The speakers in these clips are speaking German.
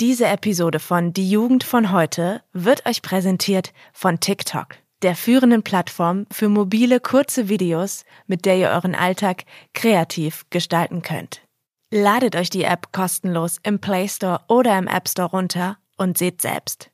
Diese Episode von Die Jugend von heute wird euch präsentiert von TikTok, der führenden Plattform für mobile kurze Videos, mit der ihr euren Alltag kreativ gestalten könnt. Ladet euch die App kostenlos im Play Store oder im App Store runter und seht selbst.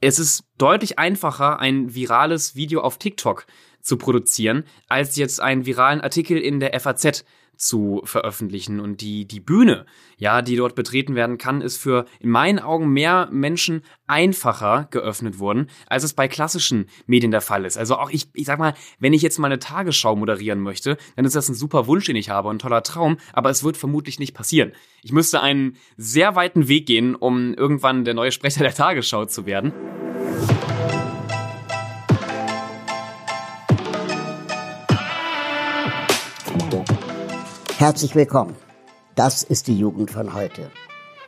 Es ist deutlich einfacher, ein virales Video auf TikTok zu produzieren, als jetzt einen viralen Artikel in der FAZ zu veröffentlichen. Und die, die Bühne, ja, die dort betreten werden kann, ist für in meinen Augen mehr Menschen einfacher geöffnet worden, als es bei klassischen Medien der Fall ist. Also auch ich, ich sag mal, wenn ich jetzt mal eine Tagesschau moderieren möchte, dann ist das ein super Wunsch, den ich habe, ein toller Traum, aber es wird vermutlich nicht passieren. Ich müsste einen sehr weiten Weg gehen, um irgendwann der neue Sprecher der Tagesschau zu werden. Herzlich willkommen. Das ist die Jugend von heute.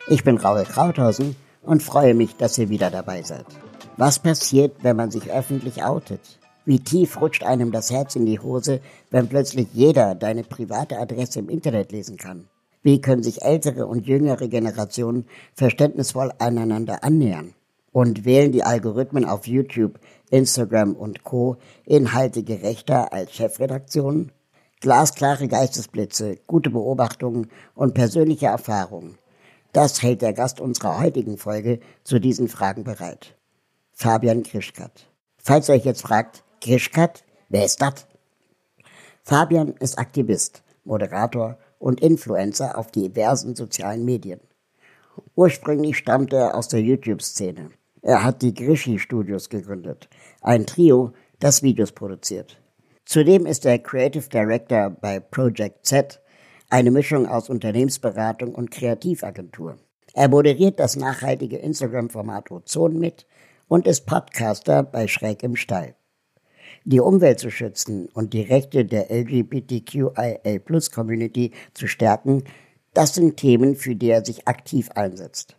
Ich bin Raul Krauthausen und freue mich, dass ihr wieder dabei seid. Was passiert, wenn man sich öffentlich outet? Wie tief rutscht einem das Herz in die Hose, wenn plötzlich jeder deine private Adresse im Internet lesen kann? Wie können sich ältere und jüngere Generationen verständnisvoll aneinander annähern? Und wählen die Algorithmen auf YouTube, Instagram und Co. Inhalte gerechter als Chefredaktionen? Glasklare Geistesblitze, gute Beobachtungen und persönliche Erfahrungen. Das hält der Gast unserer heutigen Folge zu diesen Fragen bereit. Fabian Grischkat. Falls ihr euch jetzt fragt, Grischkat, wer ist das? Fabian ist Aktivist, Moderator und Influencer auf diversen sozialen Medien. Ursprünglich stammt er aus der YouTube-Szene. Er hat die Grischi Studios gegründet, ein Trio, das Videos produziert. Zudem ist er Creative Director bei Project Z, eine Mischung aus Unternehmensberatung und Kreativagentur. Er moderiert das nachhaltige Instagram-Format Ozon mit und ist Podcaster bei Schräg im Stall. Die Umwelt zu schützen und die Rechte der LGBTQIA-Plus-Community zu stärken, das sind Themen, für die er sich aktiv einsetzt.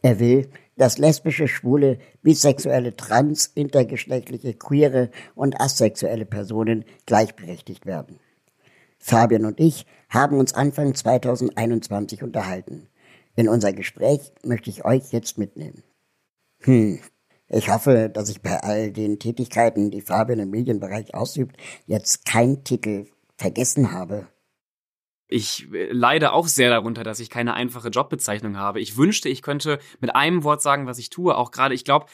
Er will, dass lesbische, schwule, bisexuelle, trans, intergeschlechtliche, queere und asexuelle Personen gleichberechtigt werden. Fabian und ich haben uns Anfang 2021 unterhalten. In unser Gespräch möchte ich euch jetzt mitnehmen. Hm, ich hoffe, dass ich bei all den Tätigkeiten, die Fabian im Medienbereich ausübt, jetzt keinen Titel vergessen habe. Ich äh, leide auch sehr darunter, dass ich keine einfache Jobbezeichnung habe. Ich wünschte, ich könnte mit einem Wort sagen, was ich tue. Auch gerade, ich glaube,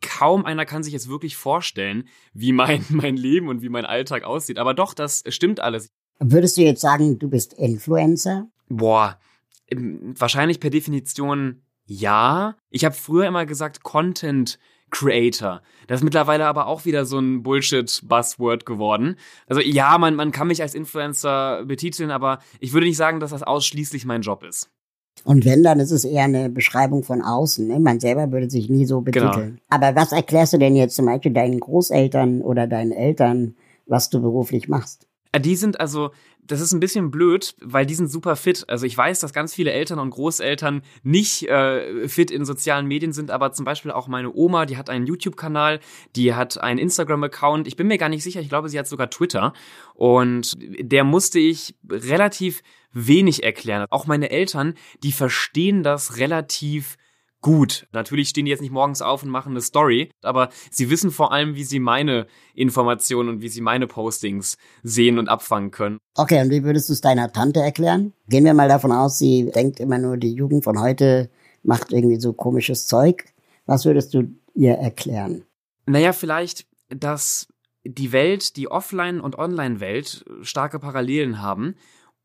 kaum einer kann sich jetzt wirklich vorstellen, wie mein, mein Leben und wie mein Alltag aussieht. Aber doch, das stimmt alles. Würdest du jetzt sagen, du bist Influencer? Boah, wahrscheinlich per Definition ja. Ich habe früher immer gesagt Content Creator. Das ist mittlerweile aber auch wieder so ein Bullshit-Buzzword geworden. Also ja, man, man kann mich als Influencer betiteln, aber ich würde nicht sagen, dass das ausschließlich mein Job ist. Und wenn, dann ist es eher eine Beschreibung von außen. Ne? Man selber würde sich nie so betiteln. Genau. Aber was erklärst du denn jetzt zum Beispiel deinen Großeltern oder deinen Eltern, was du beruflich machst? Äh, die sind also, das ist ein bisschen blöd, weil die sind super fit. Also ich weiß, dass ganz viele Eltern und Großeltern nicht äh, fit in sozialen Medien sind, aber zum Beispiel auch meine Oma, die hat einen YouTube-Kanal, die hat einen Instagram-Account. Ich bin mir gar nicht sicher, ich glaube, sie hat sogar Twitter. Und der musste ich relativ wenig erklären. Auch meine Eltern, die verstehen das relativ gut. Natürlich stehen die jetzt nicht morgens auf und machen eine Story, aber sie wissen vor allem, wie sie meine Informationen und wie sie meine Postings sehen und abfangen können. Okay, und wie würdest du es deiner Tante erklären? Gehen wir mal davon aus, sie denkt immer nur, die Jugend von heute macht irgendwie so komisches Zeug. Was würdest du ihr erklären? Naja, vielleicht, dass die Welt, die Offline- und Online-Welt starke Parallelen haben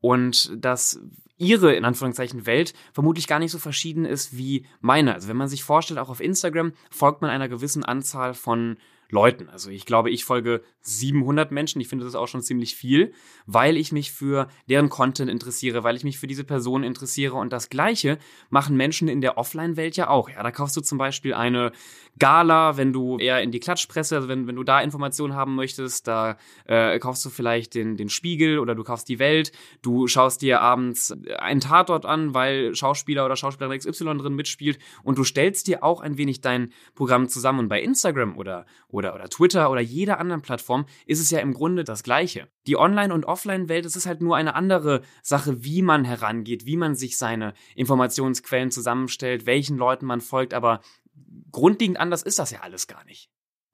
und dass ihre, in Anführungszeichen, Welt vermutlich gar nicht so verschieden ist wie meine. Also wenn man sich vorstellt, auch auf Instagram folgt man einer gewissen Anzahl von Leuten. Also ich glaube, ich folge 700 Menschen. Ich finde das auch schon ziemlich viel, weil ich mich für deren Content interessiere, weil ich mich für diese Person interessiere. Und das Gleiche machen Menschen in der Offline-Welt ja auch. Ja, da kaufst du zum Beispiel eine Gala, wenn du eher in die Klatschpresse, also wenn, wenn du da Informationen haben möchtest, da äh, kaufst du vielleicht den, den Spiegel oder du kaufst die Welt. Du schaust dir abends einen Tatort an, weil Schauspieler oder Schauspielerin XY drin mitspielt und du stellst dir auch ein wenig dein Programm zusammen. Und bei Instagram oder, oder oder, Twitter oder jeder anderen Plattform ist es ja im Grunde das Gleiche. Die Online- und Offline-Welt, es ist halt nur eine andere Sache, wie man herangeht, wie man sich seine Informationsquellen zusammenstellt, welchen Leuten man folgt, aber grundlegend anders ist das ja alles gar nicht.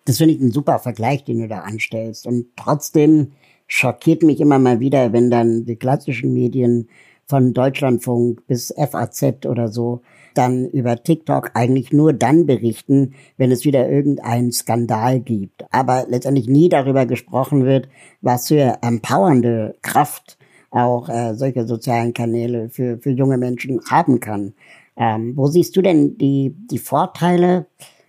Das finde ich ein super Vergleich, den du da anstellst. Und trotzdem schockiert mich immer mal wieder, wenn dann die klassischen Medien von Deutschlandfunk bis FAZ oder so dann über TikTok eigentlich nur dann berichten, wenn es wieder irgendeinen Skandal gibt. Aber letztendlich nie darüber gesprochen wird, was für empowernde Kraft auch äh, solche sozialen Kanäle für, für junge Menschen haben kann. Ähm, wo siehst du denn die, die Vorteile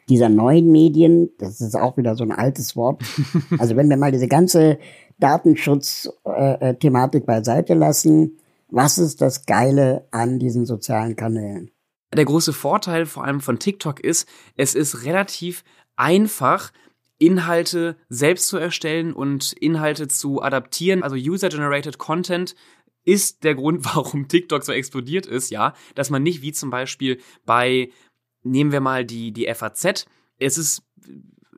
dieser neuen Medien? Das ist auch wieder so ein altes Wort. Also wenn wir mal diese ganze Datenschutz-Thematik beiseite lassen, was ist das Geile an diesen sozialen Kanälen? Der große Vorteil vor allem von TikTok ist, es ist relativ einfach, Inhalte selbst zu erstellen und Inhalte zu adaptieren. Also User-Generated Content ist der Grund, warum TikTok so explodiert ist, ja, dass man nicht wie zum Beispiel bei, nehmen wir mal die, die FAZ, es ist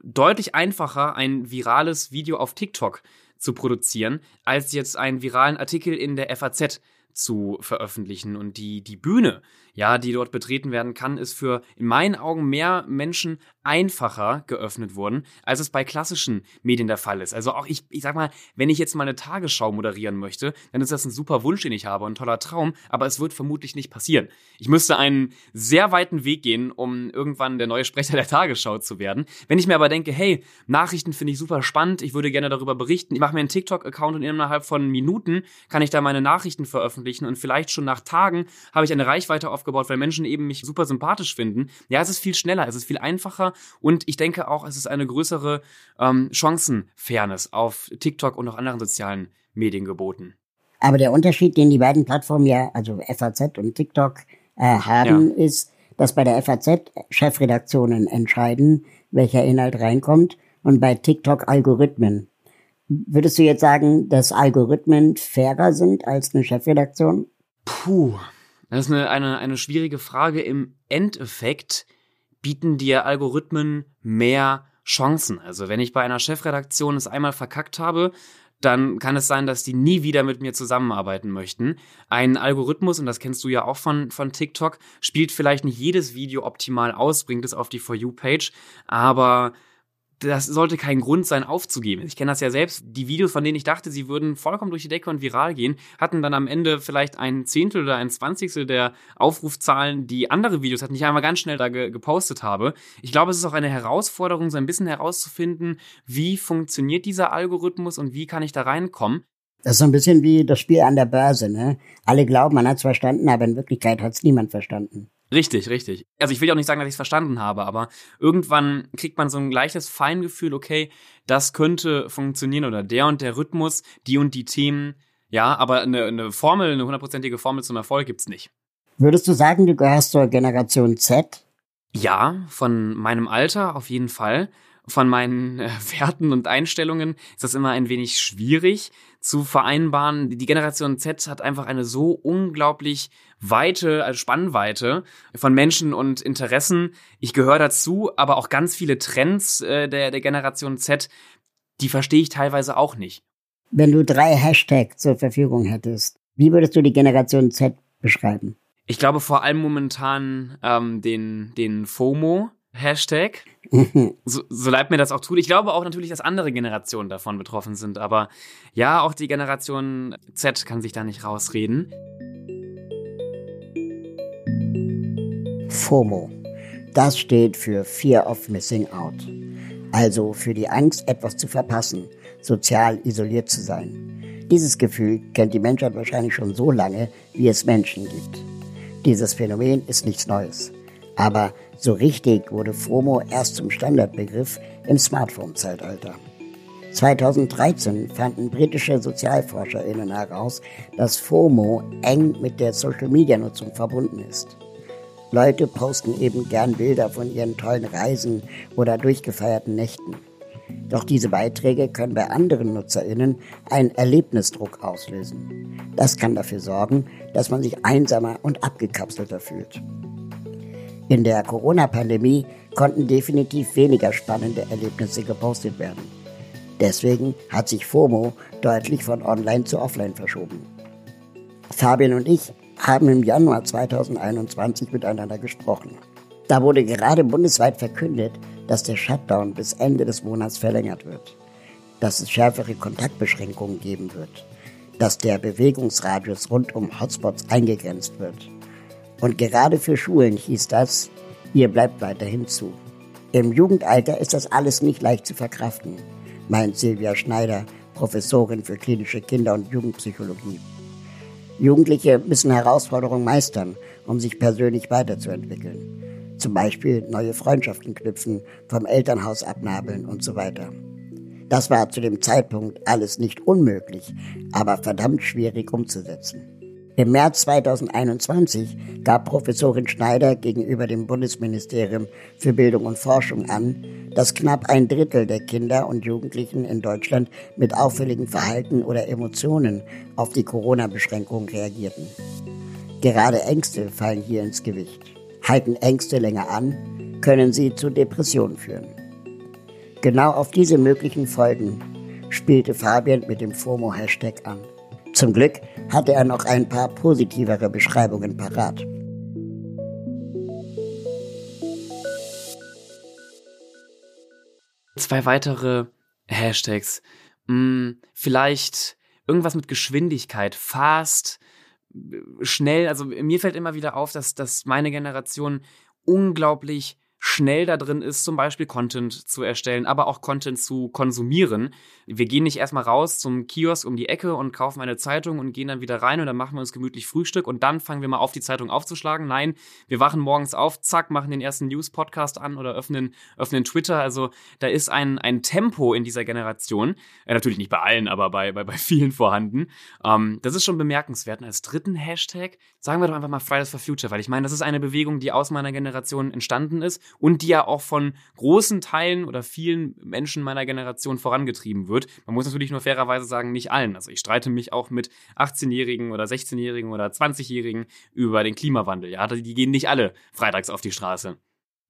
deutlich einfacher, ein virales Video auf TikTok zu produzieren, als jetzt einen viralen Artikel in der FAZ zu veröffentlichen. Und die, die Bühne, ja, die dort betreten werden kann, ist für in meinen Augen mehr Menschen einfacher geöffnet worden, als es bei klassischen Medien der Fall ist. Also auch ich, ich sag mal, wenn ich jetzt mal eine Tagesschau moderieren möchte, dann ist das ein super Wunsch, den ich habe, ein toller Traum, aber es wird vermutlich nicht passieren. Ich müsste einen sehr weiten Weg gehen, um irgendwann der neue Sprecher der Tagesschau zu werden. Wenn ich mir aber denke, hey, Nachrichten finde ich super spannend, ich würde gerne darüber berichten, ich mache mir einen TikTok-Account und innerhalb von Minuten kann ich da meine Nachrichten veröffentlichen und vielleicht schon nach Tagen habe ich eine Reichweite auf aufgebaut, weil Menschen eben mich super sympathisch finden. Ja, es ist viel schneller, es ist viel einfacher und ich denke auch, es ist eine größere ähm, Chancenfairness auf TikTok und auch anderen sozialen Medien geboten. Aber der Unterschied, den die beiden Plattformen ja, also FAZ und TikTok, äh, haben, ja. ist, dass bei der FAZ Chefredaktionen entscheiden, welcher Inhalt reinkommt und bei TikTok Algorithmen. Würdest du jetzt sagen, dass Algorithmen fairer sind als eine Chefredaktion? Puh, das ist eine, eine, eine schwierige Frage. Im Endeffekt bieten dir Algorithmen mehr Chancen. Also wenn ich bei einer Chefredaktion es einmal verkackt habe, dann kann es sein, dass die nie wieder mit mir zusammenarbeiten möchten. Ein Algorithmus, und das kennst du ja auch von, von TikTok, spielt vielleicht nicht jedes Video optimal aus, bringt es auf die For You-Page, aber das sollte kein Grund sein, aufzugeben. Ich kenne das ja selbst. Die Videos, von denen ich dachte, sie würden vollkommen durch die Decke und viral gehen, hatten dann am Ende vielleicht ein Zehntel oder ein Zwanzigstel der Aufrufzahlen, die andere Videos hatten, die ich einmal ganz schnell da ge gepostet habe. Ich glaube, es ist auch eine Herausforderung, so ein bisschen herauszufinden, wie funktioniert dieser Algorithmus und wie kann ich da reinkommen. Das ist so ein bisschen wie das Spiel an der Börse, ne? Alle glauben, man hat es verstanden, aber in Wirklichkeit hat es niemand verstanden. Richtig, richtig. Also ich will auch nicht sagen, dass ich es verstanden habe, aber irgendwann kriegt man so ein gleiches Feingefühl, okay, das könnte funktionieren oder der und der Rhythmus, die und die Themen, ja, aber eine, eine Formel, eine hundertprozentige Formel zum Erfolg gibt's nicht. Würdest du sagen, du gehörst zur Generation Z? Ja, von meinem Alter auf jeden Fall von meinen äh, Werten und Einstellungen ist das immer ein wenig schwierig zu vereinbaren. Die Generation Z hat einfach eine so unglaublich weite, also Spannweite von Menschen und Interessen. Ich gehöre dazu, aber auch ganz viele Trends äh, der, der Generation Z, die verstehe ich teilweise auch nicht. Wenn du drei Hashtags zur Verfügung hättest, wie würdest du die Generation Z beschreiben? Ich glaube vor allem momentan ähm, den, den FOMO, Hashtag. so, so leid mir das auch tut. Ich glaube auch natürlich, dass andere Generationen davon betroffen sind, aber ja, auch die Generation Z kann sich da nicht rausreden. FOMO. Das steht für Fear of Missing Out. Also für die Angst, etwas zu verpassen, sozial isoliert zu sein. Dieses Gefühl kennt die Menschheit wahrscheinlich schon so lange, wie es Menschen gibt. Dieses Phänomen ist nichts Neues. Aber so richtig wurde FOMO erst zum Standardbegriff im Smartphone-Zeitalter. 2013 fanden britische SozialforscherInnen heraus, dass FOMO eng mit der Social-Media-Nutzung verbunden ist. Leute posten eben gern Bilder von ihren tollen Reisen oder durchgefeierten Nächten. Doch diese Beiträge können bei anderen NutzerInnen einen Erlebnisdruck auslösen. Das kann dafür sorgen, dass man sich einsamer und abgekapselter fühlt. In der Corona-Pandemie konnten definitiv weniger spannende Erlebnisse gepostet werden. Deswegen hat sich FOMO deutlich von online zu offline verschoben. Fabian und ich haben im Januar 2021 miteinander gesprochen. Da wurde gerade bundesweit verkündet, dass der Shutdown bis Ende des Monats verlängert wird, dass es schärfere Kontaktbeschränkungen geben wird, dass der Bewegungsradius rund um Hotspots eingegrenzt wird. Und gerade für Schulen hieß das, ihr bleibt weiterhin zu. Im Jugendalter ist das alles nicht leicht zu verkraften, meint Silvia Schneider, Professorin für klinische Kinder- und Jugendpsychologie. Jugendliche müssen Herausforderungen meistern, um sich persönlich weiterzuentwickeln. Zum Beispiel neue Freundschaften knüpfen, vom Elternhaus abnabeln und so weiter. Das war zu dem Zeitpunkt alles nicht unmöglich, aber verdammt schwierig umzusetzen. Im März 2021 gab Professorin Schneider gegenüber dem Bundesministerium für Bildung und Forschung an, dass knapp ein Drittel der Kinder und Jugendlichen in Deutschland mit auffälligen Verhalten oder Emotionen auf die Corona-Beschränkungen reagierten. Gerade Ängste fallen hier ins Gewicht. Halten Ängste länger an, können sie zu Depressionen führen. Genau auf diese möglichen Folgen spielte Fabian mit dem FOMO-Hashtag an. Zum Glück hatte er noch ein paar positivere Beschreibungen parat. Zwei weitere Hashtags. Hm, vielleicht irgendwas mit Geschwindigkeit, fast, schnell. Also mir fällt immer wieder auf, dass, dass meine Generation unglaublich schnell da drin ist, zum Beispiel Content zu erstellen, aber auch Content zu konsumieren. Wir gehen nicht erstmal raus zum Kiosk um die Ecke und kaufen eine Zeitung und gehen dann wieder rein und dann machen wir uns gemütlich Frühstück und dann fangen wir mal auf, die Zeitung aufzuschlagen. Nein, wir wachen morgens auf, zack, machen den ersten News-Podcast an oder öffnen, öffnen Twitter. Also da ist ein, ein Tempo in dieser Generation, äh, natürlich nicht bei allen, aber bei, bei, bei vielen vorhanden. Ähm, das ist schon bemerkenswert. Und als dritten Hashtag sagen wir doch einfach mal Fridays for Future, weil ich meine, das ist eine Bewegung, die aus meiner Generation entstanden ist und die ja auch von großen Teilen oder vielen Menschen meiner Generation vorangetrieben wird. Man muss natürlich nur fairerweise sagen, nicht allen. Also ich streite mich auch mit 18-Jährigen oder 16-Jährigen oder 20-Jährigen über den Klimawandel. Ja, die gehen nicht alle freitags auf die Straße.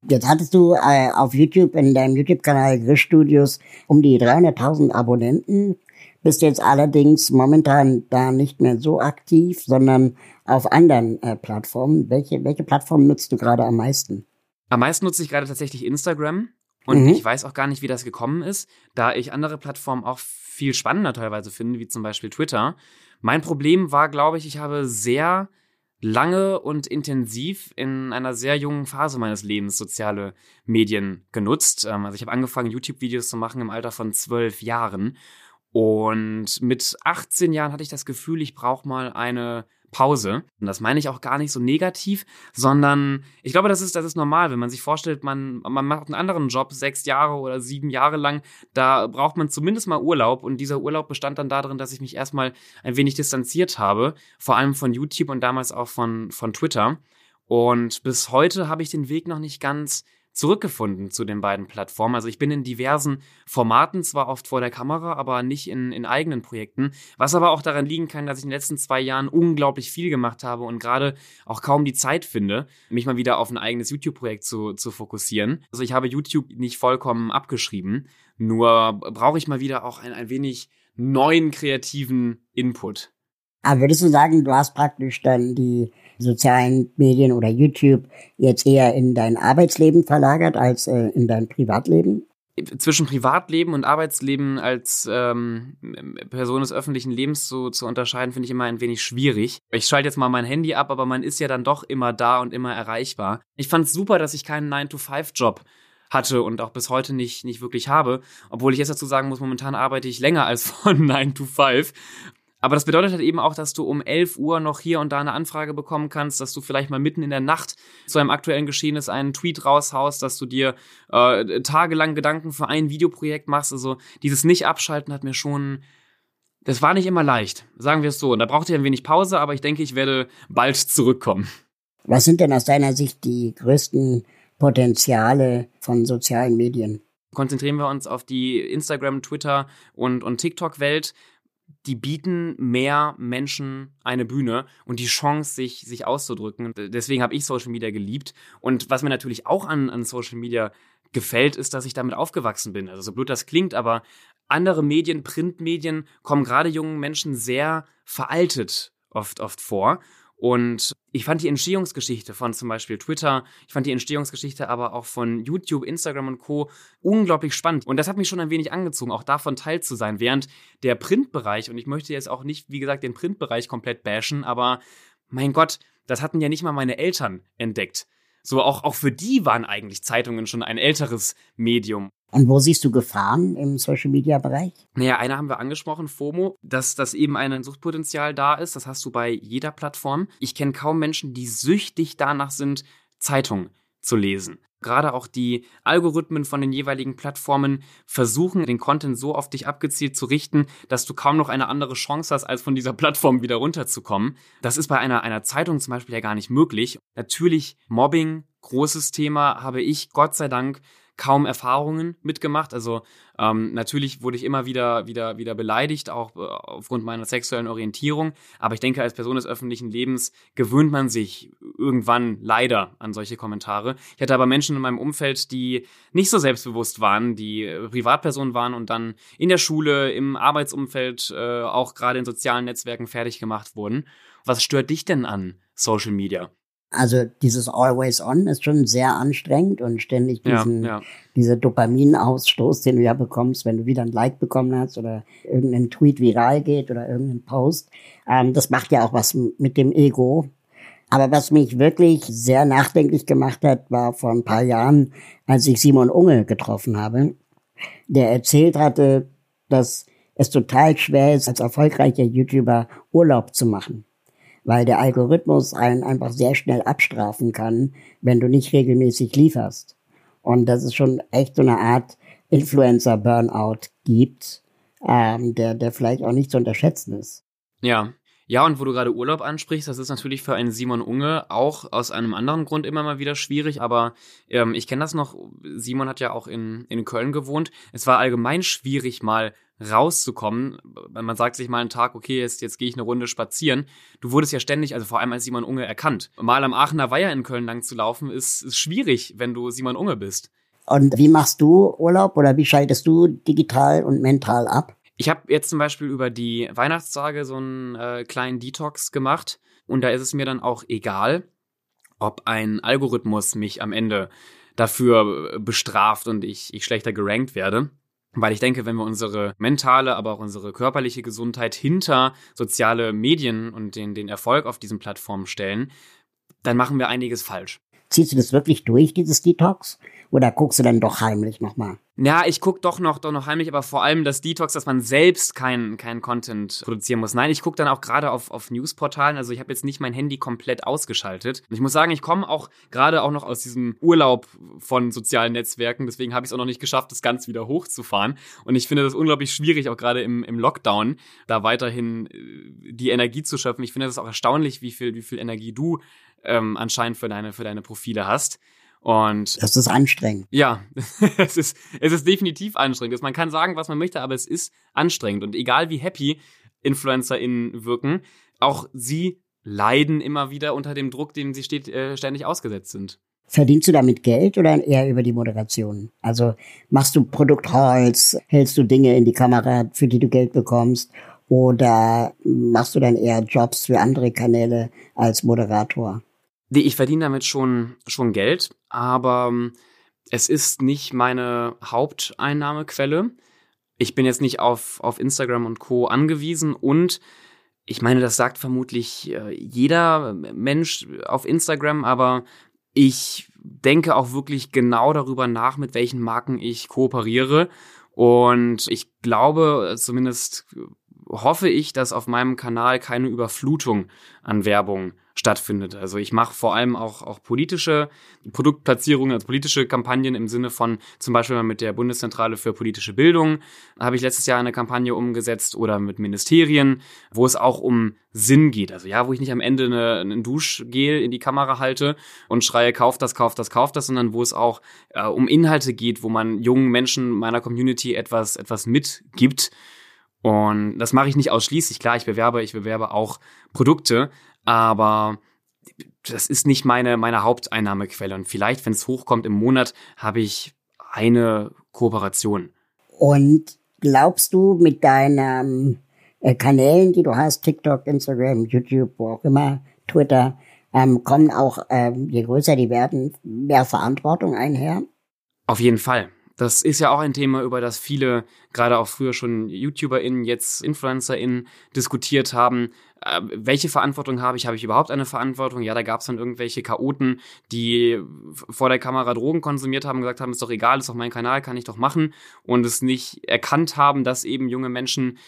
Jetzt hattest du äh, auf YouTube, in deinem YouTube-Kanal Grisch Studios, um die 300.000 Abonnenten. Bist jetzt allerdings momentan da nicht mehr so aktiv, sondern auf anderen äh, Plattformen. Welche, welche Plattform nutzt du gerade am meisten? Am meisten nutze ich gerade tatsächlich Instagram. Und mhm. ich weiß auch gar nicht, wie das gekommen ist, da ich andere Plattformen auch viel spannender teilweise finde, wie zum Beispiel Twitter. Mein Problem war, glaube ich, ich habe sehr lange und intensiv in einer sehr jungen Phase meines Lebens soziale Medien genutzt. Ähm, also ich habe angefangen, YouTube-Videos zu machen im Alter von zwölf Jahren. Und mit 18 Jahren hatte ich das Gefühl, ich brauche mal eine Pause. Und das meine ich auch gar nicht so negativ, sondern ich glaube, das ist, das ist normal, wenn man sich vorstellt, man, man macht einen anderen Job sechs Jahre oder sieben Jahre lang, da braucht man zumindest mal Urlaub und dieser Urlaub bestand dann darin, dass ich mich erstmal ein wenig distanziert habe, vor allem von YouTube und damals auch von, von Twitter. Und bis heute habe ich den Weg noch nicht ganz zurückgefunden zu den beiden Plattformen. Also ich bin in diversen Formaten, zwar oft vor der Kamera, aber nicht in, in eigenen Projekten, was aber auch daran liegen kann, dass ich in den letzten zwei Jahren unglaublich viel gemacht habe und gerade auch kaum die Zeit finde, mich mal wieder auf ein eigenes YouTube-Projekt zu, zu fokussieren. Also ich habe YouTube nicht vollkommen abgeschrieben, nur brauche ich mal wieder auch ein, ein wenig neuen kreativen Input. Aber würdest du sagen, du hast praktisch dann die sozialen Medien oder YouTube jetzt eher in dein Arbeitsleben verlagert als äh, in dein Privatleben? Zwischen Privatleben und Arbeitsleben als ähm, Person des öffentlichen Lebens zu, zu unterscheiden, finde ich immer ein wenig schwierig. Ich schalte jetzt mal mein Handy ab, aber man ist ja dann doch immer da und immer erreichbar. Ich fand es super, dass ich keinen 9-to-5-Job hatte und auch bis heute nicht, nicht wirklich habe. Obwohl ich jetzt dazu sagen muss, momentan arbeite ich länger als von 9 to 5. Aber das bedeutet halt eben auch, dass du um 11 Uhr noch hier und da eine Anfrage bekommen kannst, dass du vielleicht mal mitten in der Nacht zu einem aktuellen Geschehnis einen Tweet raushaust, dass du dir äh, tagelang Gedanken für ein Videoprojekt machst. Also dieses Nicht-Abschalten hat mir schon, das war nicht immer leicht, sagen wir es so. Und da brauchte ich ein wenig Pause, aber ich denke, ich werde bald zurückkommen. Was sind denn aus deiner Sicht die größten Potenziale von sozialen Medien? Konzentrieren wir uns auf die Instagram, Twitter und, und TikTok-Welt die bieten mehr Menschen eine Bühne und die Chance, sich, sich auszudrücken. Deswegen habe ich Social Media geliebt. Und was mir natürlich auch an, an Social Media gefällt, ist, dass ich damit aufgewachsen bin. Also so blöd das klingt, aber andere Medien, Printmedien kommen gerade jungen Menschen sehr veraltet oft, oft vor. Und ich fand die Entstehungsgeschichte von zum Beispiel Twitter, ich fand die Entstehungsgeschichte aber auch von YouTube, Instagram und Co. unglaublich spannend. Und das hat mich schon ein wenig angezogen, auch davon teil zu sein. Während der Printbereich, und ich möchte jetzt auch nicht, wie gesagt, den Printbereich komplett bashen, aber mein Gott, das hatten ja nicht mal meine Eltern entdeckt. So auch, auch für die waren eigentlich Zeitungen schon ein älteres Medium. Und wo siehst du Gefahren im Social Media Bereich? Naja, eine haben wir angesprochen, FOMO, dass das eben ein Suchtpotenzial da ist. Das hast du bei jeder Plattform. Ich kenne kaum Menschen, die süchtig danach sind, Zeitungen zu lesen. Gerade auch die Algorithmen von den jeweiligen Plattformen versuchen, den Content so auf dich abgezielt zu richten, dass du kaum noch eine andere Chance hast, als von dieser Plattform wieder runterzukommen. Das ist bei einer, einer Zeitung zum Beispiel ja gar nicht möglich. Natürlich Mobbing, großes Thema, habe ich Gott sei Dank kaum Erfahrungen mitgemacht. Also ähm, natürlich wurde ich immer wieder, wieder, wieder beleidigt, auch äh, aufgrund meiner sexuellen Orientierung. Aber ich denke, als Person des öffentlichen Lebens gewöhnt man sich irgendwann leider an solche Kommentare. Ich hatte aber Menschen in meinem Umfeld, die nicht so selbstbewusst waren, die äh, Privatpersonen waren und dann in der Schule, im Arbeitsumfeld, äh, auch gerade in sozialen Netzwerken fertig gemacht wurden. Was stört dich denn an Social Media? Also dieses Always On ist schon sehr anstrengend und ständig diesen, ja, ja. dieser Dopaminausstoß, den du ja bekommst, wenn du wieder ein Like bekommen hast oder irgendein Tweet viral geht oder irgendein Post. Ähm, das macht ja auch was mit dem Ego. Aber was mich wirklich sehr nachdenklich gemacht hat, war vor ein paar Jahren, als ich Simon Unge getroffen habe, der erzählt hatte, dass es total schwer ist, als erfolgreicher YouTuber Urlaub zu machen weil der Algorithmus einen einfach sehr schnell abstrafen kann, wenn du nicht regelmäßig lieferst. Und das ist schon echt so eine Art Influencer-Burnout gibt, ähm, der, der vielleicht auch nicht zu unterschätzen ist. Ja. Ja, und wo du gerade Urlaub ansprichst, das ist natürlich für einen Simon Unge auch aus einem anderen Grund immer mal wieder schwierig, aber ähm, ich kenne das noch, Simon hat ja auch in, in Köln gewohnt. Es war allgemein schwierig, mal rauszukommen. Man sagt sich mal einen Tag, okay, jetzt, jetzt gehe ich eine Runde spazieren. Du wurdest ja ständig, also vor allem als Simon Unge erkannt. Mal am Aachener Weiher in Köln lang zu laufen, ist, ist schwierig, wenn du Simon Unge bist. Und wie machst du Urlaub oder wie schaltest du digital und mental ab? Ich habe jetzt zum Beispiel über die Weihnachtstage so einen äh, kleinen Detox gemacht und da ist es mir dann auch egal, ob ein Algorithmus mich am Ende dafür bestraft und ich, ich schlechter gerankt werde. Weil ich denke, wenn wir unsere mentale, aber auch unsere körperliche Gesundheit hinter soziale Medien und den, den Erfolg auf diesen Plattformen stellen, dann machen wir einiges falsch. Ziehst du das wirklich durch, dieses Detox? Oder guckst du dann doch heimlich nochmal? Ja, ich guck doch noch, doch noch heimlich, aber vor allem das Detox, dass man selbst keinen kein Content produzieren muss. Nein, ich gucke dann auch gerade auf, auf Newsportalen. Also ich habe jetzt nicht mein Handy komplett ausgeschaltet. Und ich muss sagen, ich komme auch gerade auch noch aus diesem Urlaub von sozialen Netzwerken. Deswegen habe ich es auch noch nicht geschafft, das Ganze wieder hochzufahren. Und ich finde das unglaublich schwierig, auch gerade im, im Lockdown, da weiterhin äh, die Energie zu schöpfen. Ich finde das auch erstaunlich, wie viel, wie viel Energie du ähm, anscheinend für deine, für deine Profile hast. Und das ist anstrengend. Ja, es ist, es ist definitiv anstrengend. Man kann sagen, was man möchte, aber es ist anstrengend. Und egal wie happy InfluencerInnen wirken, auch sie leiden immer wieder unter dem Druck, dem sie steht, äh, ständig ausgesetzt sind. Verdienst du damit Geld oder eher über die Moderation? Also machst du Produkthals, hältst du Dinge in die Kamera, für die du Geld bekommst? Oder machst du dann eher Jobs für andere Kanäle als Moderator? Ich verdiene damit schon, schon Geld, aber ähm, es ist nicht meine Haupteinnahmequelle. Ich bin jetzt nicht auf, auf Instagram und Co. angewiesen und ich meine, das sagt vermutlich äh, jeder Mensch auf Instagram, aber ich denke auch wirklich genau darüber nach, mit welchen Marken ich kooperiere. Und ich glaube, zumindest hoffe ich, dass auf meinem Kanal keine Überflutung an Werbung stattfindet. Also ich mache vor allem auch, auch politische Produktplatzierungen, also politische Kampagnen im Sinne von zum Beispiel mit der Bundeszentrale für politische Bildung habe ich letztes Jahr eine Kampagne umgesetzt oder mit Ministerien, wo es auch um Sinn geht. Also ja, wo ich nicht am Ende eine, ein Duschgel in die Kamera halte und schreie, kauf das, kauf das, kauf das, sondern wo es auch äh, um Inhalte geht, wo man jungen Menschen meiner Community etwas, etwas mitgibt Und das mache ich nicht ausschließlich. Klar, ich bewerbe, ich bewerbe auch Produkte, aber das ist nicht meine, meine Haupteinnahmequelle. Und vielleicht, wenn es hochkommt im Monat, habe ich eine Kooperation. Und glaubst du mit deinen äh, Kanälen, die du hast, TikTok, Instagram, YouTube, wo auch immer, Twitter, ähm, kommen auch, ähm, je größer die werden, mehr Verantwortung einher? Auf jeden Fall. Das ist ja auch ein Thema, über das viele, gerade auch früher schon YouTuberInnen, jetzt InfluencerInnen diskutiert haben. Äh, welche Verantwortung habe ich? Habe ich überhaupt eine Verantwortung? Ja, da gab es dann irgendwelche Chaoten, die vor der Kamera Drogen konsumiert haben, gesagt haben, ist doch egal, ist doch mein Kanal, kann ich doch machen. Und es nicht erkannt haben, dass eben junge Menschen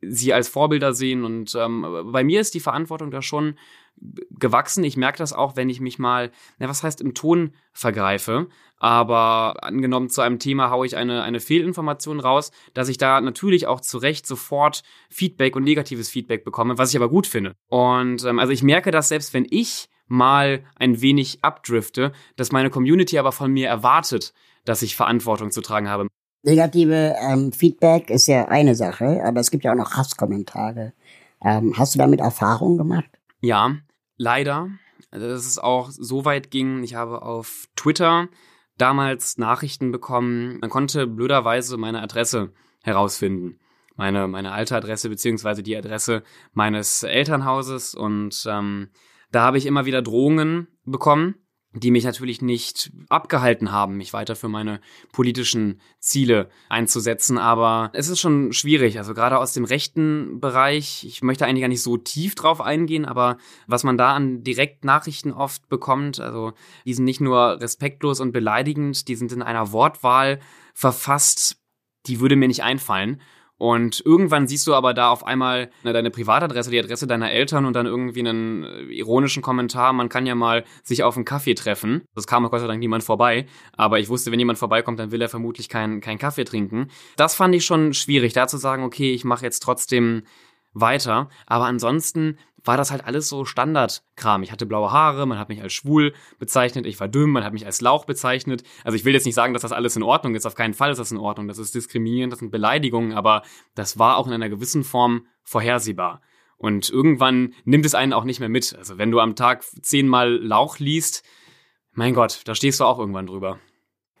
sie als Vorbilder sehen. Und ähm, bei mir ist die Verantwortung da schon gewachsen. Ich merke das auch, wenn ich mich mal, na, was heißt im Ton vergreife. Aber angenommen zu einem Thema haue ich eine, eine Fehlinformation raus, dass ich da natürlich auch zu Recht sofort Feedback und negatives Feedback bekomme, was ich aber gut finde. Und ähm, also ich merke dass selbst wenn ich mal ein wenig abdrifte, dass meine Community aber von mir erwartet, dass ich Verantwortung zu tragen habe. Negative ähm, Feedback ist ja eine Sache, aber es gibt ja auch noch Hasskommentare. Ähm, hast du damit Erfahrung gemacht? Ja, leider. Also, dass es auch so weit ging, ich habe auf Twitter damals Nachrichten bekommen. Man konnte blöderweise meine Adresse herausfinden. Meine, meine alte Adresse beziehungsweise die Adresse meines Elternhauses. Und ähm, da habe ich immer wieder Drohungen bekommen die mich natürlich nicht abgehalten haben, mich weiter für meine politischen Ziele einzusetzen. Aber es ist schon schwierig. Also gerade aus dem rechten Bereich, ich möchte eigentlich gar nicht so tief drauf eingehen, aber was man da an Direktnachrichten oft bekommt, also die sind nicht nur respektlos und beleidigend, die sind in einer Wortwahl verfasst, die würde mir nicht einfallen. Und irgendwann siehst du aber da auf einmal ne, deine Privatadresse, die Adresse deiner Eltern und dann irgendwie einen äh, ironischen Kommentar. Man kann ja mal sich auf einen Kaffee treffen. Das kam Gott sei Dank niemand vorbei. Aber ich wusste, wenn jemand vorbeikommt, dann will er vermutlich keinen kein Kaffee trinken. Das fand ich schon schwierig, da zu sagen, okay, ich mache jetzt trotzdem weiter. Aber ansonsten war das halt alles so Standardkram. Ich hatte blaue Haare, man hat mich als schwul bezeichnet, ich war dünn, man hat mich als Lauch bezeichnet. Also ich will jetzt nicht sagen, dass das alles in Ordnung ist, auf keinen Fall ist das in Ordnung, das ist diskriminierend, das sind Beleidigungen, aber das war auch in einer gewissen Form vorhersehbar. Und irgendwann nimmt es einen auch nicht mehr mit. Also wenn du am Tag zehnmal Lauch liest, mein Gott, da stehst du auch irgendwann drüber.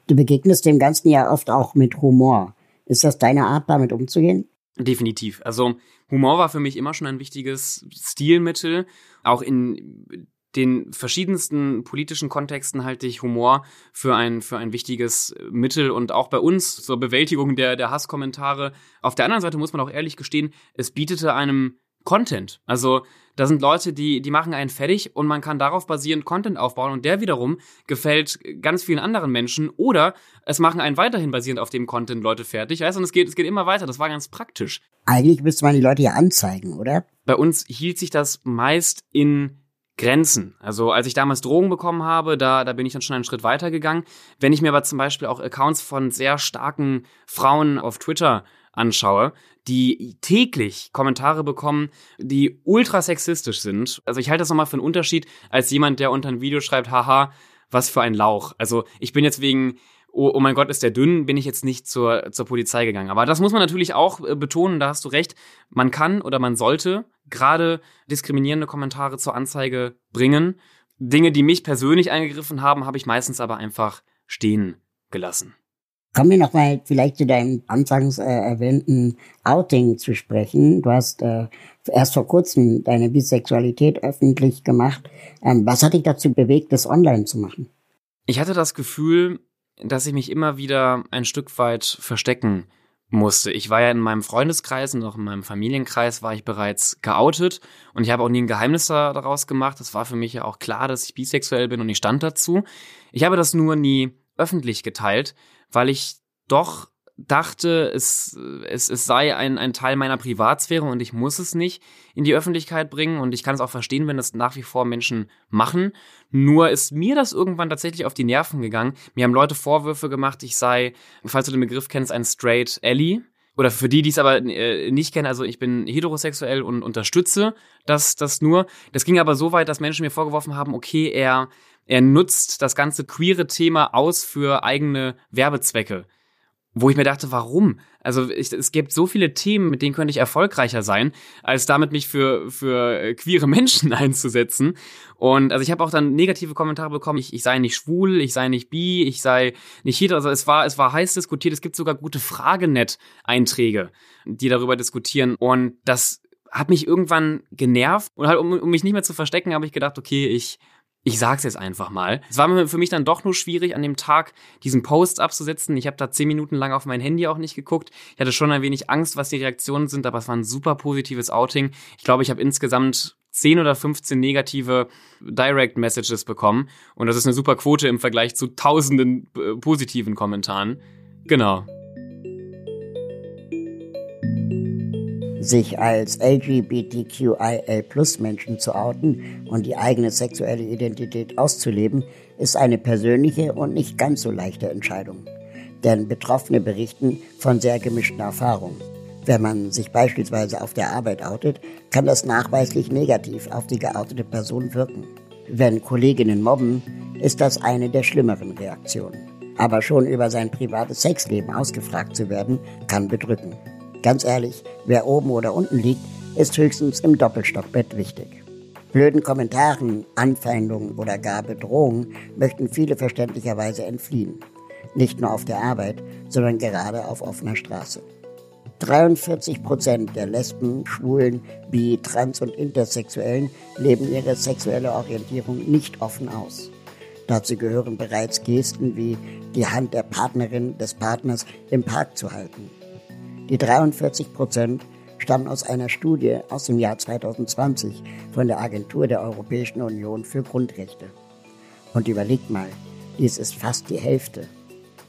Du begegnest dem Ganzen ja oft auch mit Humor. Ist das deine Art, damit umzugehen? Definitiv. Also Humor war für mich immer schon ein wichtiges Stilmittel. Auch in den verschiedensten politischen Kontexten halte ich Humor für ein, für ein wichtiges Mittel und auch bei uns zur Bewältigung der, der Hasskommentare. Auf der anderen Seite muss man auch ehrlich gestehen, es bietete einem Content. Also da sind Leute, die, die machen einen fertig und man kann darauf basierend Content aufbauen und der wiederum gefällt ganz vielen anderen Menschen oder es machen einen weiterhin basierend auf dem Content Leute fertig. Weißt? Und es geht, es geht immer weiter. Das war ganz praktisch. Eigentlich müsste man die Leute ja anzeigen, oder? Bei uns hielt sich das meist in Grenzen. Also als ich damals Drogen bekommen habe, da, da bin ich dann schon einen Schritt weiter gegangen. Wenn ich mir aber zum Beispiel auch Accounts von sehr starken Frauen auf Twitter anschaue, die täglich Kommentare bekommen, die ultra sexistisch sind. Also ich halte das nochmal für einen Unterschied als jemand, der unter ein Video schreibt, haha, was für ein Lauch. Also ich bin jetzt wegen oh, oh mein Gott, ist der dünn, bin ich jetzt nicht zur, zur Polizei gegangen. Aber das muss man natürlich auch äh, betonen, da hast du recht. Man kann oder man sollte gerade diskriminierende Kommentare zur Anzeige bringen. Dinge, die mich persönlich eingegriffen haben, habe ich meistens aber einfach stehen gelassen. Kommen wir nochmal vielleicht zu deinem anfangs äh, erwähnten Outing zu sprechen. Du hast äh, erst vor kurzem deine Bisexualität öffentlich gemacht. Ähm, was hat dich dazu bewegt, das online zu machen? Ich hatte das Gefühl, dass ich mich immer wieder ein Stück weit verstecken musste. Ich war ja in meinem Freundeskreis und auch in meinem Familienkreis war ich bereits geoutet und ich habe auch nie ein Geheimnis daraus gemacht. Es war für mich ja auch klar, dass ich bisexuell bin und ich stand dazu. Ich habe das nur nie öffentlich geteilt, weil ich doch dachte, es, es, es sei ein, ein Teil meiner Privatsphäre und ich muss es nicht in die Öffentlichkeit bringen und ich kann es auch verstehen, wenn das nach wie vor Menschen machen. Nur ist mir das irgendwann tatsächlich auf die Nerven gegangen. Mir haben Leute Vorwürfe gemacht, ich sei, falls du den Begriff kennst, ein Straight Ally. Oder für die, die es aber äh, nicht kennen, also ich bin heterosexuell und unterstütze das, das nur. Das ging aber so weit, dass Menschen mir vorgeworfen haben, okay, er er nutzt das ganze queere Thema aus für eigene Werbezwecke. wo ich mir dachte, warum? Also ich, es gibt so viele Themen, mit denen könnte ich erfolgreicher sein, als damit mich für, für queere Menschen einzusetzen. Und also ich habe auch dann negative Kommentare bekommen, ich, ich sei nicht schwul, ich sei nicht bi, ich sei nicht hetero. Also es war, es war heiß diskutiert, es gibt sogar gute Fragenet-Einträge, die darüber diskutieren. Und das hat mich irgendwann genervt. Und halt, um, um mich nicht mehr zu verstecken, habe ich gedacht, okay, ich ich sag's jetzt einfach mal. Es war für mich dann doch nur schwierig, an dem Tag diesen Post abzusetzen. Ich habe da zehn Minuten lang auf mein Handy auch nicht geguckt. Ich hatte schon ein wenig Angst, was die Reaktionen sind, aber es war ein super positives Outing. Ich glaube, ich habe insgesamt 10 oder 15 negative Direct Messages bekommen. Und das ist eine super Quote im Vergleich zu tausenden äh, positiven Kommentaren. Genau. Sich als LGBTQIL-Plus-Menschen zu outen und die eigene sexuelle Identität auszuleben, ist eine persönliche und nicht ganz so leichte Entscheidung. Denn Betroffene berichten von sehr gemischten Erfahrungen. Wenn man sich beispielsweise auf der Arbeit outet, kann das nachweislich negativ auf die geoutete Person wirken. Wenn Kolleginnen mobben, ist das eine der schlimmeren Reaktionen. Aber schon über sein privates Sexleben ausgefragt zu werden, kann bedrücken. Ganz ehrlich, wer oben oder unten liegt, ist höchstens im Doppelstockbett wichtig. Blöden Kommentaren, Anfeindungen oder gar Bedrohungen möchten viele verständlicherweise entfliehen. Nicht nur auf der Arbeit, sondern gerade auf offener Straße. 43 Prozent der Lesben, Schwulen, Bi-, Trans- und Intersexuellen leben ihre sexuelle Orientierung nicht offen aus. Dazu gehören bereits Gesten wie die Hand der Partnerin des Partners im Park zu halten die 43 Prozent stammen aus einer Studie aus dem Jahr 2020 von der Agentur der Europäischen Union für Grundrechte. Und überlegt mal, dies ist fast die Hälfte.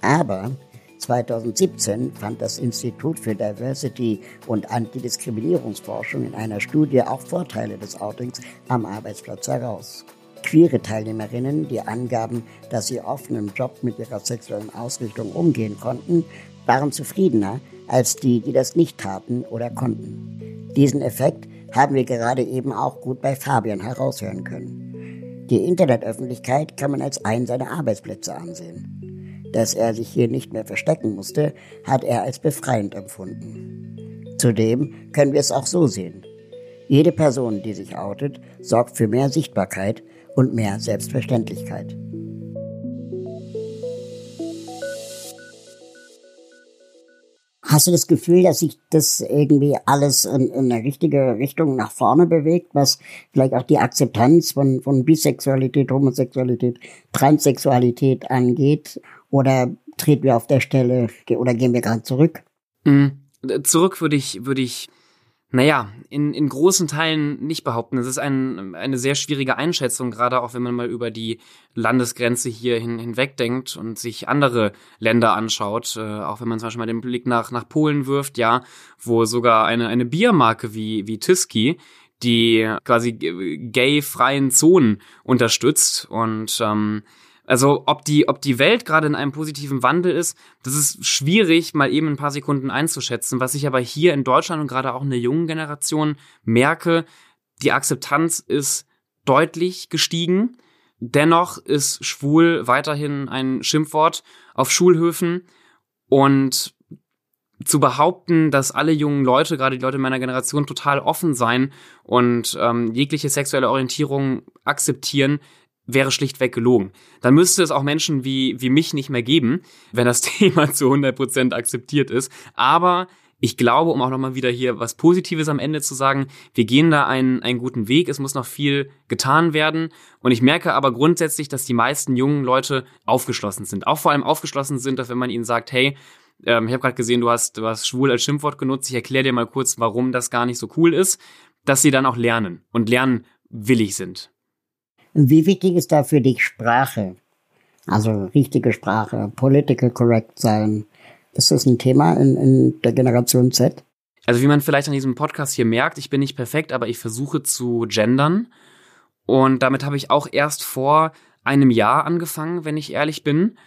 Aber 2017 fand das Institut für Diversity und Antidiskriminierungsforschung in einer Studie auch Vorteile des Outings am Arbeitsplatz heraus. Queere Teilnehmerinnen, die angaben, dass sie offen im Job mit ihrer sexuellen Ausrichtung umgehen konnten, waren zufriedener als die, die das nicht taten oder konnten. Diesen Effekt haben wir gerade eben auch gut bei Fabian heraushören können. Die Internetöffentlichkeit kann man als einen seiner Arbeitsplätze ansehen. Dass er sich hier nicht mehr verstecken musste, hat er als befreiend empfunden. Zudem können wir es auch so sehen. Jede Person, die sich outet, sorgt für mehr Sichtbarkeit und mehr Selbstverständlichkeit. Hast du das Gefühl, dass sich das irgendwie alles in, in eine richtige Richtung nach vorne bewegt, was vielleicht auch die Akzeptanz von, von Bisexualität, Homosexualität, Transsexualität angeht? Oder treten wir auf der Stelle oder gehen wir gerade zurück? Mhm. Zurück würde ich, würde ich naja, in, in großen Teilen nicht behaupten. Es ist ein, eine sehr schwierige Einschätzung, gerade auch wenn man mal über die Landesgrenze hier hin, hinweg denkt und sich andere Länder anschaut. Äh, auch wenn man zum Beispiel mal den Blick nach, nach Polen wirft, ja, wo sogar eine, eine Biermarke wie, wie Tyski die quasi gay-freien Zonen unterstützt und ähm, also ob die, ob die Welt gerade in einem positiven Wandel ist, das ist schwierig, mal eben ein paar Sekunden einzuschätzen. Was ich aber hier in Deutschland und gerade auch in der jungen Generation merke, die Akzeptanz ist deutlich gestiegen. Dennoch ist schwul weiterhin ein Schimpfwort auf Schulhöfen und zu behaupten, dass alle jungen Leute, gerade die Leute meiner Generation, total offen sein und ähm, jegliche sexuelle Orientierung akzeptieren, wäre schlichtweg gelogen. Dann müsste es auch Menschen wie, wie mich nicht mehr geben, wenn das Thema zu 100% akzeptiert ist. Aber ich glaube, um auch nochmal wieder hier was Positives am Ende zu sagen, wir gehen da einen, einen guten Weg. Es muss noch viel getan werden. Und ich merke aber grundsätzlich, dass die meisten jungen Leute aufgeschlossen sind. Auch vor allem aufgeschlossen sind, dass wenn man ihnen sagt, hey, ähm, ich habe gerade gesehen, du hast, du hast schwul als Schimpfwort genutzt, ich erkläre dir mal kurz, warum das gar nicht so cool ist, dass sie dann auch lernen und lernwillig sind. Wie wichtig ist da für dich Sprache? Also richtige Sprache, political correct sein. Ist das ein Thema in, in der Generation Z? Also wie man vielleicht an diesem Podcast hier merkt, ich bin nicht perfekt, aber ich versuche zu gendern. Und damit habe ich auch erst vor einem Jahr angefangen, wenn ich ehrlich bin.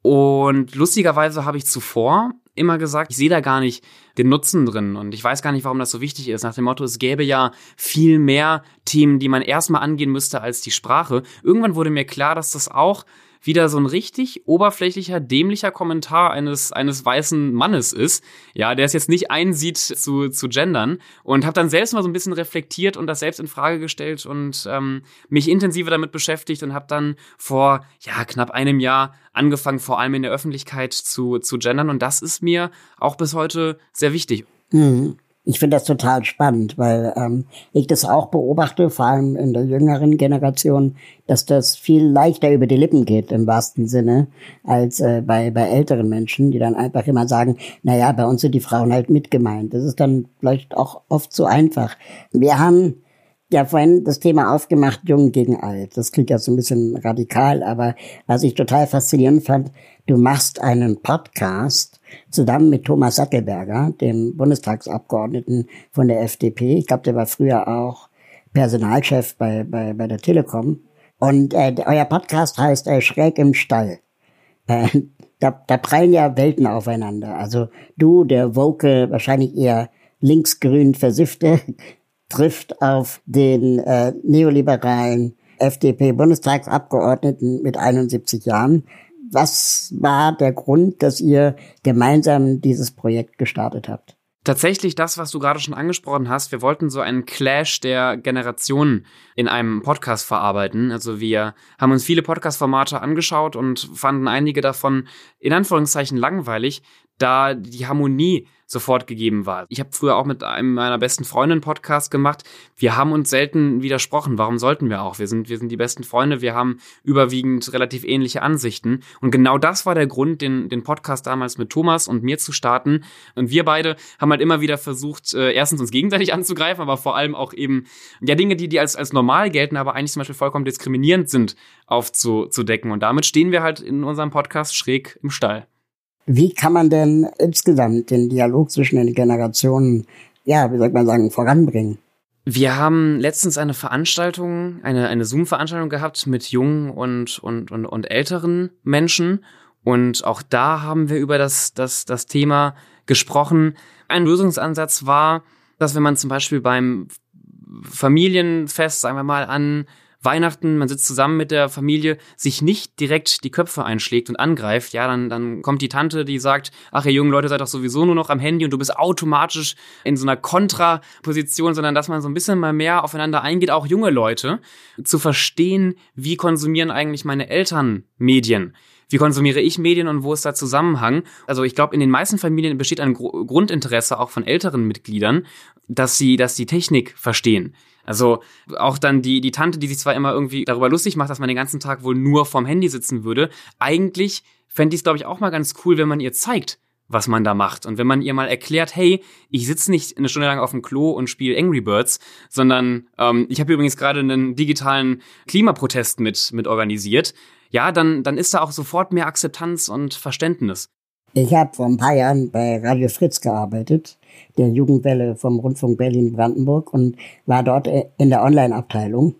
Und lustigerweise habe ich zuvor immer gesagt, ich sehe da gar nicht den Nutzen drin und ich weiß gar nicht, warum das so wichtig ist. Nach dem Motto, es gäbe ja viel mehr Themen, die man erstmal angehen müsste als die Sprache. Irgendwann wurde mir klar, dass das auch wieder so ein richtig oberflächlicher, dämlicher Kommentar eines, eines weißen Mannes ist, ja, der es jetzt nicht einsieht zu, zu gendern und habe dann selbst mal so ein bisschen reflektiert und das selbst in Frage gestellt und ähm, mich intensiver damit beschäftigt und habe dann vor, ja, knapp einem Jahr angefangen, vor allem in der Öffentlichkeit zu, zu gendern und das ist mir auch bis heute sehr wichtig. Mhm. Ich finde das total spannend, weil ähm, ich das auch beobachte, vor allem in der jüngeren Generation, dass das viel leichter über die Lippen geht im wahrsten Sinne als äh, bei, bei älteren Menschen, die dann einfach immer sagen, na ja, bei uns sind die Frauen halt mitgemeint. Das ist dann vielleicht auch oft so einfach. Wir haben ja vorhin das Thema aufgemacht, jung gegen alt. Das klingt ja so ein bisschen radikal, aber was ich total faszinierend fand, du machst einen Podcast zusammen mit Thomas Sattelberger, dem Bundestagsabgeordneten von der FDP. Ich glaube, der war früher auch Personalchef bei, bei, bei der Telekom. Und äh, euer Podcast heißt äh, Schräg im Stall. Äh, da, da prallen ja Welten aufeinander. Also du, der Woke, wahrscheinlich eher linksgrün versiffte, trifft auf den äh, neoliberalen FDP-Bundestagsabgeordneten mit 71 Jahren. Was war der Grund, dass ihr gemeinsam dieses Projekt gestartet habt? Tatsächlich das, was du gerade schon angesprochen hast. Wir wollten so einen Clash der Generationen in einem Podcast verarbeiten. Also wir haben uns viele Podcast-Formate angeschaut und fanden einige davon in Anführungszeichen langweilig, da die Harmonie sofort gegeben war. Ich habe früher auch mit einem meiner besten Freundinnen Podcast gemacht. Wir haben uns selten widersprochen. Warum sollten wir auch? Wir sind, wir sind die besten Freunde. Wir haben überwiegend relativ ähnliche Ansichten. Und genau das war der Grund, den, den Podcast damals mit Thomas und mir zu starten. Und wir beide haben halt immer wieder versucht, äh, erstens uns gegenseitig anzugreifen, aber vor allem auch eben, ja, Dinge, die, die als, als normal gelten, aber eigentlich zum Beispiel vollkommen diskriminierend sind, aufzudecken. Und damit stehen wir halt in unserem Podcast schräg im Stall. Wie kann man denn insgesamt den Dialog zwischen den Generationen, ja, wie soll man sagen, voranbringen? Wir haben letztens eine Veranstaltung, eine, eine Zoom-Veranstaltung gehabt mit jungen und, und, und, und älteren Menschen. Und auch da haben wir über das, das, das Thema gesprochen. Ein Lösungsansatz war, dass wenn man zum Beispiel beim Familienfest, sagen wir mal, an Weihnachten, man sitzt zusammen mit der Familie, sich nicht direkt die Köpfe einschlägt und angreift, ja, dann, dann kommt die Tante, die sagt, ach, ihr jungen Leute seid doch sowieso nur noch am Handy und du bist automatisch in so einer Kontraposition, sondern dass man so ein bisschen mal mehr aufeinander eingeht, auch junge Leute, zu verstehen, wie konsumieren eigentlich meine Eltern Medien wie konsumiere ich Medien und wo ist da Zusammenhang? Also ich glaube, in den meisten Familien besteht ein Gr Grundinteresse auch von älteren Mitgliedern, dass sie, dass sie Technik verstehen. Also auch dann die, die Tante, die sich zwar immer irgendwie darüber lustig macht, dass man den ganzen Tag wohl nur vorm Handy sitzen würde, eigentlich fände ich es, glaube ich, auch mal ganz cool, wenn man ihr zeigt, was man da macht. Und wenn man ihr mal erklärt, hey, ich sitze nicht eine Stunde lang auf dem Klo und spiele Angry Birds, sondern ähm, ich habe übrigens gerade einen digitalen Klimaprotest mit, mit organisiert, ja, dann, dann ist da auch sofort mehr Akzeptanz und Verständnis. Ich habe vor ein paar Jahren bei Radio Fritz gearbeitet der Jugendwelle vom Rundfunk Berlin-Brandenburg und war dort in der Online-Abteilung.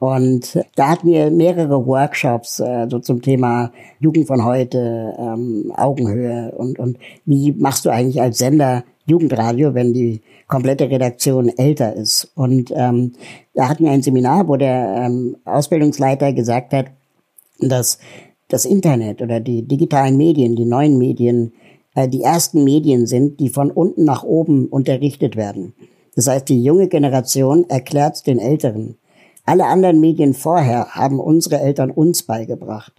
Und da hatten wir mehrere Workshops äh, so zum Thema Jugend von heute, ähm, Augenhöhe und, und wie machst du eigentlich als Sender Jugendradio, wenn die komplette Redaktion älter ist. Und ähm, da hatten wir ein Seminar, wo der ähm, Ausbildungsleiter gesagt hat, dass das Internet oder die digitalen Medien, die neuen Medien äh, die ersten Medien sind, die von unten nach oben unterrichtet werden. Das heißt, die junge Generation erklärt den Älteren. Alle anderen Medien vorher haben unsere Eltern uns beigebracht.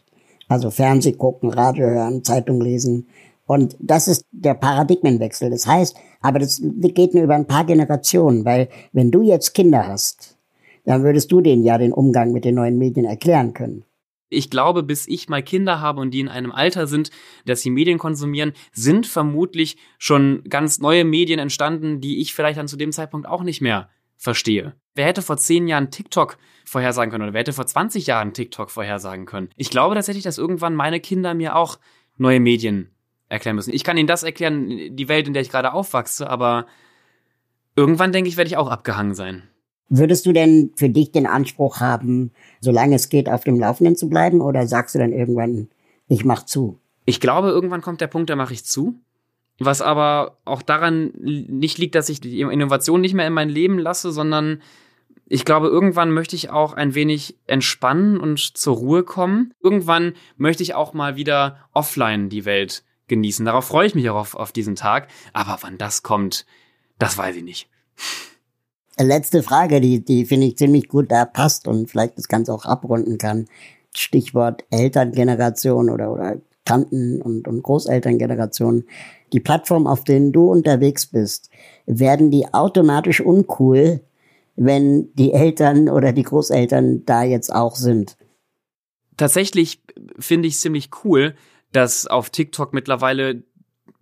Also Fernseh gucken, Radio hören, Zeitung lesen. Und das ist der Paradigmenwechsel. Das heißt, aber das geht nur über ein paar Generationen, weil wenn du jetzt Kinder hast, dann würdest du denen ja den Umgang mit den neuen Medien erklären können. Ich glaube, bis ich mal Kinder habe und die in einem Alter sind, dass sie Medien konsumieren, sind vermutlich schon ganz neue Medien entstanden, die ich vielleicht dann zu dem Zeitpunkt auch nicht mehr verstehe. Wer hätte vor zehn Jahren TikTok vorhersagen können oder wer hätte vor 20 Jahren TikTok vorhersagen können? Ich glaube tatsächlich, dass irgendwann meine Kinder mir auch neue Medien erklären müssen. Ich kann ihnen das erklären, die Welt, in der ich gerade aufwachse, aber irgendwann denke ich, werde ich auch abgehangen sein. Würdest du denn für dich den Anspruch haben, solange es geht, auf dem Laufenden zu bleiben? Oder sagst du dann irgendwann, ich mach zu? Ich glaube, irgendwann kommt der Punkt, da mache ich zu. Was aber auch daran nicht liegt, dass ich die Innovation nicht mehr in mein Leben lasse, sondern Ich glaube, irgendwann möchte ich auch ein wenig entspannen und zur Ruhe kommen. Irgendwann möchte ich auch mal wieder offline die Welt genießen. Darauf freue ich mich auch auf, auf diesen Tag. Aber wann das kommt, das weiß ich nicht. Letzte Frage, die, die finde ich ziemlich gut da passt und vielleicht das Ganze auch abrunden kann. Stichwort Elterngeneration oder, oder Tanten- und, und Großelterngeneration. Die Plattform, auf denen du unterwegs bist, werden die automatisch uncool, wenn die Eltern oder die Großeltern da jetzt auch sind. Tatsächlich finde ich es ziemlich cool, dass auf TikTok mittlerweile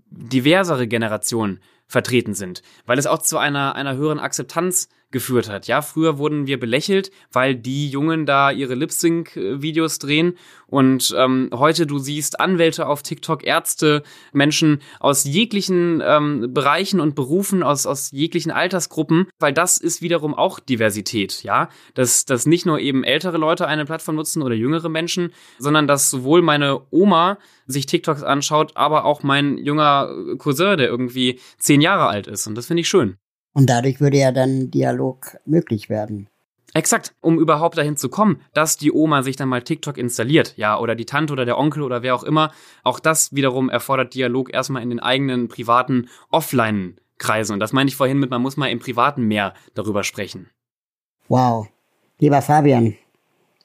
diversere Generationen vertreten sind, weil es auch zu einer, einer höheren Akzeptanz geführt hat. Ja, früher wurden wir belächelt, weil die Jungen da ihre Lip-Sync-Videos drehen und ähm, heute du siehst Anwälte auf TikTok, Ärzte, Menschen aus jeglichen ähm, Bereichen und Berufen, aus, aus jeglichen Altersgruppen, weil das ist wiederum auch Diversität, ja, dass, dass nicht nur eben ältere Leute eine Plattform nutzen oder jüngere Menschen, sondern dass sowohl meine Oma sich TikToks anschaut, aber auch mein junger Cousin, der irgendwie zehn Jahre alt ist und das finde ich schön. Und dadurch würde ja dann Dialog möglich werden. Exakt, um überhaupt dahin zu kommen, dass die Oma sich dann mal TikTok installiert, ja, oder die Tante oder der Onkel oder wer auch immer. Auch das wiederum erfordert Dialog erstmal in den eigenen privaten Offline-Kreisen. Und das meine ich vorhin mit, man muss mal im Privaten mehr darüber sprechen. Wow. Lieber Fabian,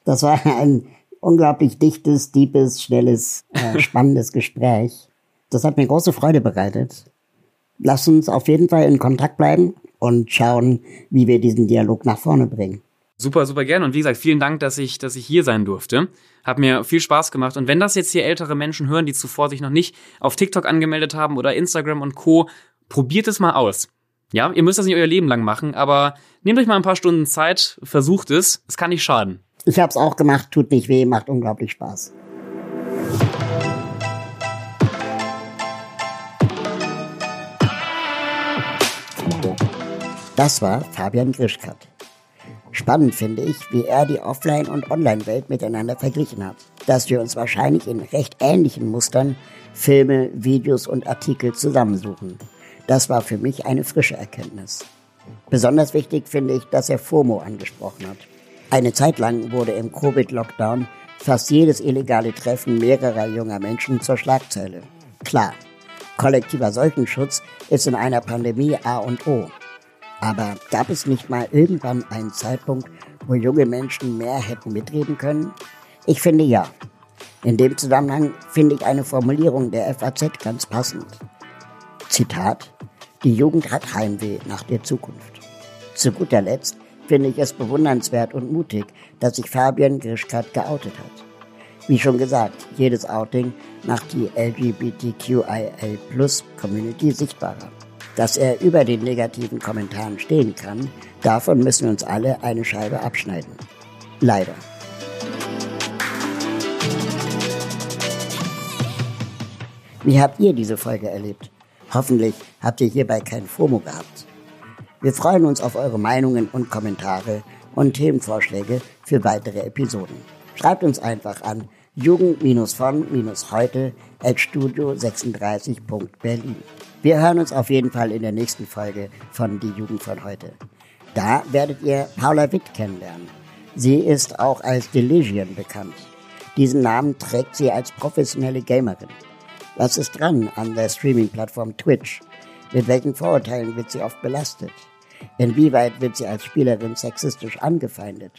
das war ein unglaublich dichtes, deepes, schnelles, äh, spannendes Gespräch. Das hat mir große Freude bereitet. Lass uns auf jeden Fall in Kontakt bleiben und schauen, wie wir diesen Dialog nach vorne bringen. Super, super gerne. Und wie gesagt, vielen Dank, dass ich, dass ich hier sein durfte. Hat mir viel Spaß gemacht. Und wenn das jetzt hier ältere Menschen hören, die zuvor sich noch nicht auf TikTok angemeldet haben oder Instagram und Co., probiert es mal aus. Ja, ihr müsst das nicht euer Leben lang machen, aber nehmt euch mal ein paar Stunden Zeit, versucht es. Es kann nicht schaden. Ich habe es auch gemacht, tut nicht weh, macht unglaublich Spaß. Das war Fabian Grischkat. Spannend finde ich, wie er die Offline- und Online-Welt miteinander verglichen hat. Dass wir uns wahrscheinlich in recht ähnlichen Mustern Filme, Videos und Artikel zusammensuchen. Das war für mich eine frische Erkenntnis. Besonders wichtig finde ich, dass er FOMO angesprochen hat. Eine Zeit lang wurde im Covid-Lockdown fast jedes illegale Treffen mehrerer junger Menschen zur Schlagzeile. Klar, kollektiver Seuchenschutz ist in einer Pandemie A und O. Aber gab es nicht mal irgendwann einen Zeitpunkt, wo junge Menschen mehr hätten mitreden können? Ich finde ja. In dem Zusammenhang finde ich eine Formulierung der FAZ ganz passend. Zitat, die Jugend hat Heimweh nach der Zukunft. Zu guter Letzt finde ich es bewundernswert und mutig, dass sich Fabian Grischkat geoutet hat. Wie schon gesagt, jedes Outing macht die LGBTQIL-Plus-Community sichtbarer. Dass er über den negativen Kommentaren stehen kann, davon müssen wir uns alle eine Scheibe abschneiden. Leider. Wie habt ihr diese Folge erlebt? Hoffentlich habt ihr hierbei kein FOMO gehabt. Wir freuen uns auf eure Meinungen und Kommentare und Themenvorschläge für weitere Episoden. Schreibt uns einfach an jugend-von-heute at studio36.berlin. Wir hören uns auf jeden Fall in der nächsten Folge von Die Jugend von heute. Da werdet ihr Paula Witt kennenlernen. Sie ist auch als Deligion bekannt. Diesen Namen trägt sie als professionelle Gamerin. Was ist dran an der Streaming-Plattform Twitch? Mit welchen Vorurteilen wird sie oft belastet? Inwieweit wird sie als Spielerin sexistisch angefeindet?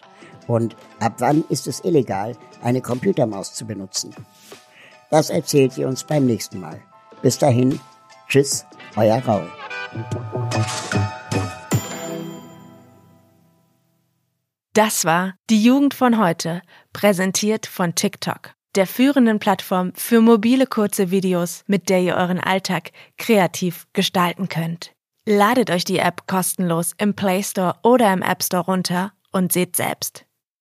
Und ab wann ist es illegal, eine Computermaus zu benutzen? Das erzählt sie uns beim nächsten Mal. Bis dahin, Tschüss, euer Raul. Das war die Jugend von heute, präsentiert von TikTok, der führenden Plattform für mobile kurze Videos, mit der ihr euren Alltag kreativ gestalten könnt. Ladet euch die App kostenlos im Play Store oder im App Store runter und seht selbst.